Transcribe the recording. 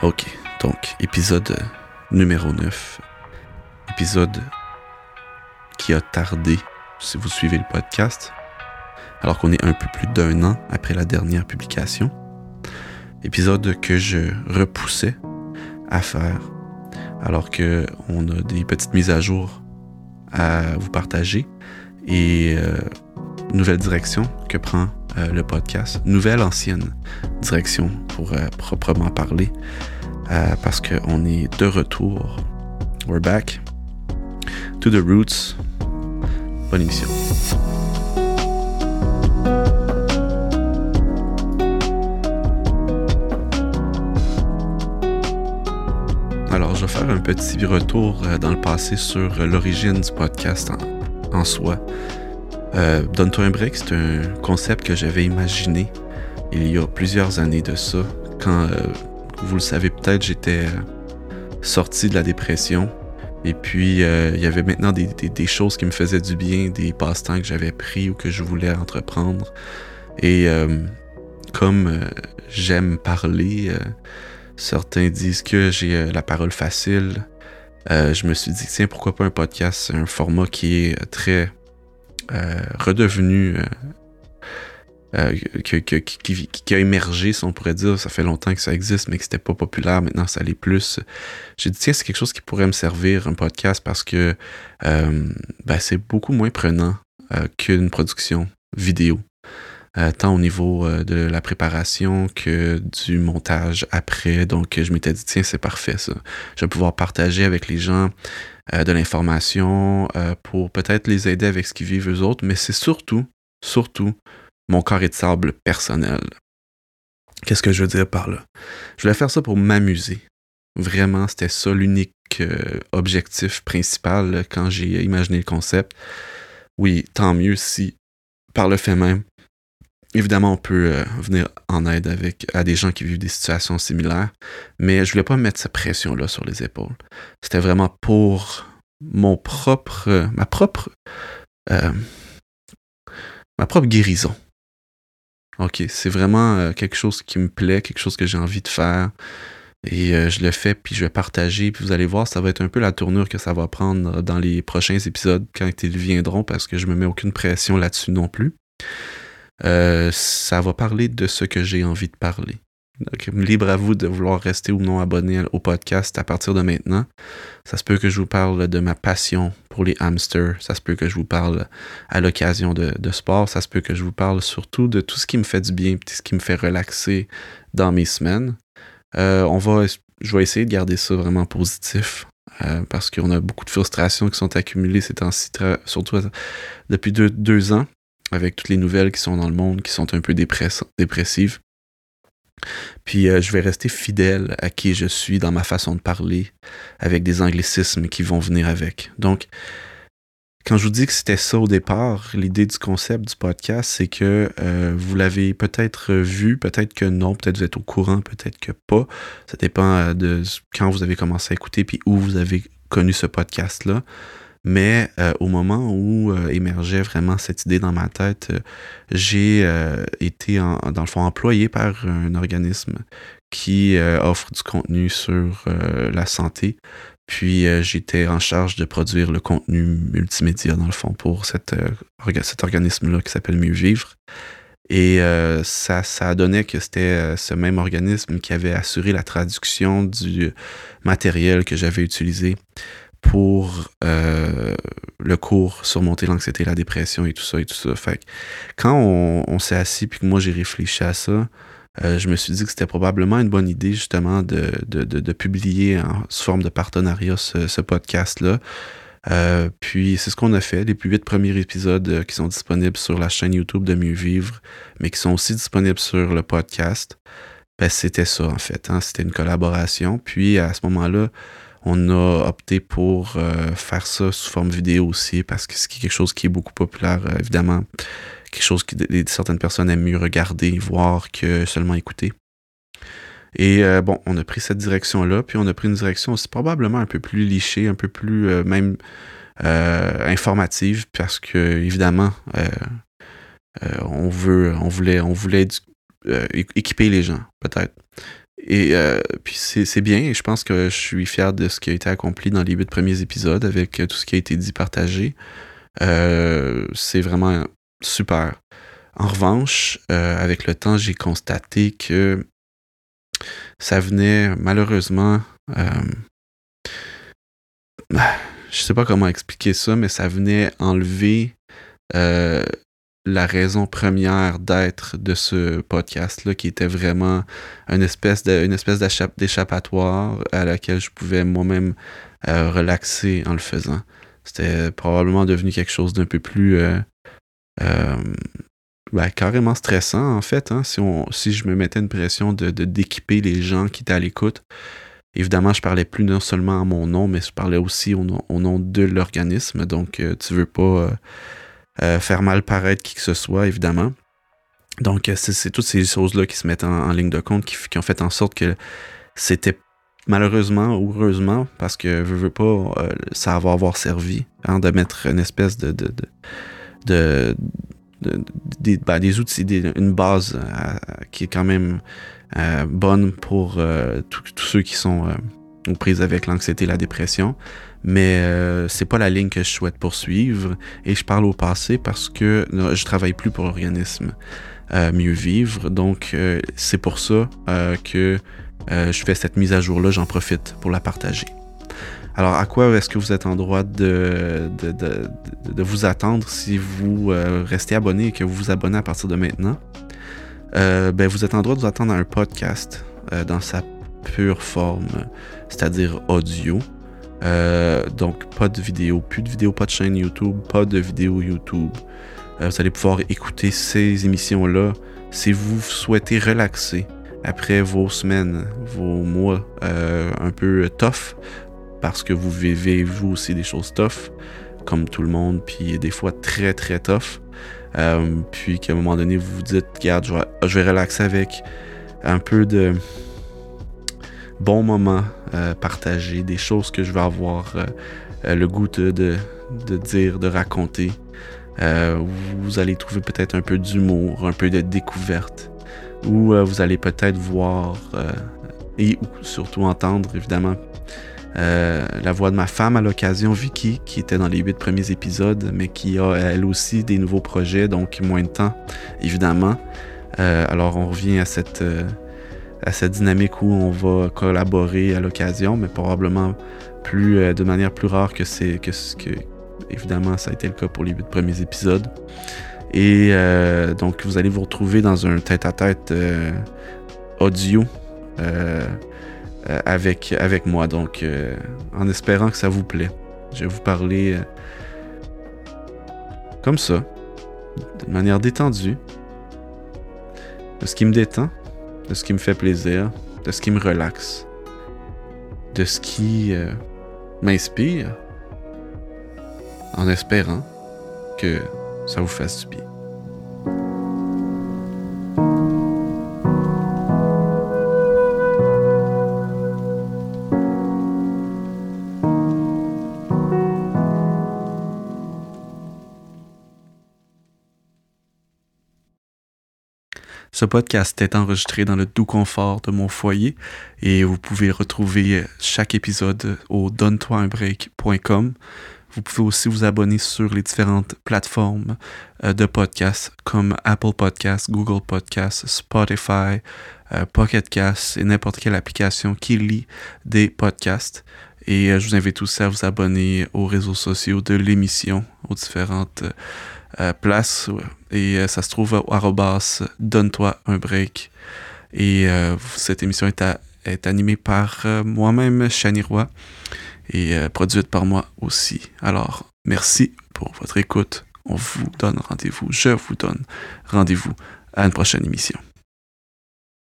Ok, donc épisode numéro 9. Épisode qui a tardé si vous suivez le podcast, alors qu'on est un peu plus d'un an après la dernière publication. Épisode que je repoussais à faire, alors que on a des petites mises à jour à vous partager et euh, nouvelle direction que prend euh, le podcast, nouvelle ancienne direction pour euh, proprement parler, euh, parce qu'on est de retour. We're back to the roots. Bonne émission. Alors, je vais faire un petit retour dans le passé sur l'origine du podcast en, soi. Euh, Donne-toi un break, c'est un concept que j'avais imaginé il y a plusieurs années de ça. Quand, euh, vous le savez peut-être, j'étais euh, sorti de la dépression. Et puis, euh, il y avait maintenant des, choses qui me faisaient du bien, des passe-temps que j'avais pris ou que je voulais entreprendre. Et euh, comme j'aime parler, certains disent que j'ai la parole facile. je me suis dit, tiens, pourquoi pas un podcast? Un format qui est très redevenu euh, qui, a émergé, si on pourrait dire. Ça fait longtemps que ça existe, mais que c'était pas populaire. Maintenant, ça l'est plus. J'ai dit, tiens, c'est quelque chose qui pourrait me servir, un podcast, parce que euh, ben, c'est beaucoup moins prenant euh, qu'une production vidéo. Tant au niveau de la préparation que du montage après. Donc, je m'étais dit, tiens, c'est parfait ça. Je vais pouvoir partager avec les gens de l'information pour peut-être les aider avec ce qu'ils vivent eux autres, mais c'est surtout, surtout mon carré de sable personnel. Qu'est-ce que je veux dire par là? Je voulais faire ça pour m'amuser. Vraiment, c'était ça l'unique objectif principal quand j'ai imaginé le concept. Oui, tant mieux si, par le fait même, Évidemment, on peut euh, venir en aide avec à des gens qui vivent des situations similaires, mais je voulais pas mettre cette pression-là sur les épaules. C'était vraiment pour mon propre, euh, ma propre, euh, ma propre guérison. Ok, c'est vraiment euh, quelque chose qui me plaît, quelque chose que j'ai envie de faire. Et euh, je le fais, puis je vais partager, puis vous allez voir, ça va être un peu la tournure que ça va prendre dans les prochains épisodes quand ils viendront, parce que je me mets aucune pression là-dessus non plus. Euh, ça va parler de ce que j'ai envie de parler. Donc, libre à vous de vouloir rester ou non abonné au podcast à partir de maintenant. Ça se peut que je vous parle de ma passion pour les hamsters. Ça se peut que je vous parle à l'occasion de, de, sport. Ça se peut que je vous parle surtout de tout ce qui me fait du bien, ce qui me fait relaxer dans mes semaines. Euh, on va, je vais essayer de garder ça vraiment positif. Euh, parce qu'on a beaucoup de frustrations qui sont accumulées ces temps-ci, surtout depuis deux, deux ans avec toutes les nouvelles qui sont dans le monde, qui sont un peu dépress dépressives. Puis euh, je vais rester fidèle à qui je suis dans ma façon de parler, avec des anglicismes qui vont venir avec. Donc, quand je vous dis que c'était ça au départ, l'idée du concept du podcast, c'est que euh, vous l'avez peut-être vu, peut-être que non, peut-être vous êtes au courant, peut-être que pas. Ça dépend euh, de quand vous avez commencé à écouter, puis où vous avez connu ce podcast-là. Mais euh, au moment où euh, émergeait vraiment cette idée dans ma tête, euh, j'ai été, dans le fond, employé par un organisme qui offre du contenu sur la santé. Puis j'étais en charge de produire le contenu multimédia, dans le fond, pour cet organisme-là qui s'appelle Mieux Vivre. Et ça, donnait que c'était ce même organisme qui avait assuré la traduction du matériel que j'avais utilisé pour euh, le cours Surmonter l'anxiété, la dépression et tout ça et tout ça. Fait quand on, s'est assis puis que moi j'ai réfléchi à ça, euh, je me suis dit que c'était probablement une bonne idée justement de, publier sous forme de partenariat ce, podcast-là. Euh, puis c'est ce qu'on a fait, les plus huit premiers épisodes qui sont disponibles sur la chaîne YouTube de Mieux Vivre, mais qui sont aussi disponibles sur le podcast. Ben, c'était ça en fait, hein? c'était une collaboration. Puis à ce moment-là, on a opté pour euh, faire ça sous forme vidéo aussi parce que c'est quelque chose qui est beaucoup populaire, euh, évidemment. Quelque chose que certaines personnes aiment mieux regarder, voir que seulement écouter. Et euh, bon, on a pris cette direction-là, puis on a pris une direction aussi probablement un peu plus lichée, un peu plus même informative, parce que évidemment, on veut, on voulait équiper les gens, peut-être. Et puis c'est bien, et je pense que je suis fier de ce qui a été accompli dans les huit premiers épisodes avec tout ce qui a été dit, partagé. c'est vraiment super. En revanche, avec le temps, j'ai constaté que ça venait malheureusement je sais pas comment expliquer ça, mais ça venait enlever euh, la raison première d'être de ce podcast-là, qui était vraiment une espèce espèce d'échappatoire à laquelle je pouvais moi-même euh, relaxer en le faisant. C'était probablement devenu quelque chose d'un peu plus euh, ben, carrément stressant, en fait, hein, si, on, si je me mettais une pression de d'équiper les gens qui étaient à l'écoute. Évidemment, je parlais plus non seulement à mon nom, mais je parlais aussi au nom, de l'organisme. Donc, euh, tu veux pas euh, euh, faire mal paraître qui que ce soit, évidemment. Donc, c'est toutes ces choses-là qui se mettent en, ligne de compte, qui, ont fait en sorte que c'était malheureusement heureusement, parce que je veux pas, ça va avoir servi hein, de mettre une espèce de, ben, des outils, une base qui est quand même euh, bonne pour euh, tous ceux qui sont euh, aux prises avec l'anxiété et la dépression. Mais c'est pas la ligne que je souhaite poursuivre. Et je parle au passé parce que je travaille plus pour l'organisme Mieux Vivre. Donc c'est pour ça que je fais cette mise à jour-là. J'en profite pour la partager. Alors, à quoi est-ce que vous êtes en droit de, de, de, vous attendre si vous restez abonné et que vous vous abonnez à partir de maintenant? Euh, ben, vous êtes en droit de vous attendre à un podcast euh, dans sa pure forme, c'est-à-dire audio. Euh, donc, pas de vidéo, plus de vidéo, pas de chaîne YouTube, pas de vidéo YouTube. vous allez pouvoir écouter ces émissions-là si vous souhaitez relaxer après vos semaines, vos mois un peu tough, parce que vous vivez vous aussi des choses tough, comme tout le monde, puis des fois très très tough. Euh, puis qu'à un moment donné, vous vous dites, regarde, je vais, relaxer avec un peu de bons moments euh, partagés, des choses que je vais avoir euh, le goût de, dire, de raconter. vous allez trouver peut-être un peu d'humour, un peu de découverte, ou vous allez peut-être voir et surtout entendre évidemment euh, la voix de ma femme à l'occasion, Vicky, qui était dans les huit premiers épisodes, mais qui a elle aussi des nouveaux projets, donc moins de temps, évidemment. Euh, alors on revient à cette, euh, à cette dynamique où on va collaborer à l'occasion, mais probablement plus de manière plus rare que c'est que, évidemment ça a été le cas pour les huit premiers épisodes. Et donc vous allez vous retrouver dans un tête-à-tête audio. Euh, avec, avec moi. Donc, euh, en espérant que ça vous plaît, je vais vous parler euh, comme ça, de manière détendue, ce qui me détend, de ce qui me fait plaisir, de ce qui me relaxe, de ce qui m'inspire, en espérant que ça vous fasse du bien. Ce podcast est enregistré dans le doux confort de mon foyer et vous pouvez retrouver chaque épisode au donne-toi-un-break.com. Vous pouvez aussi vous abonner sur les différentes plateformes euh, de podcasts comme Apple Podcasts, Google Podcasts, Spotify, euh, Pocket Casts et n'importe quelle application qui lit des podcasts. Et euh, je vous invite aussi à vous abonner aux réseaux sociaux de l'émission, aux différentes place et euh, ça se trouve au arrobas donne-toi un break. Et euh, cette émission est, est animée par moi-même, Chani Roy, et produite par moi aussi. Alors, merci pour votre écoute. On vous donne rendez-vous, je vous donne rendez-vous à une prochaine émission.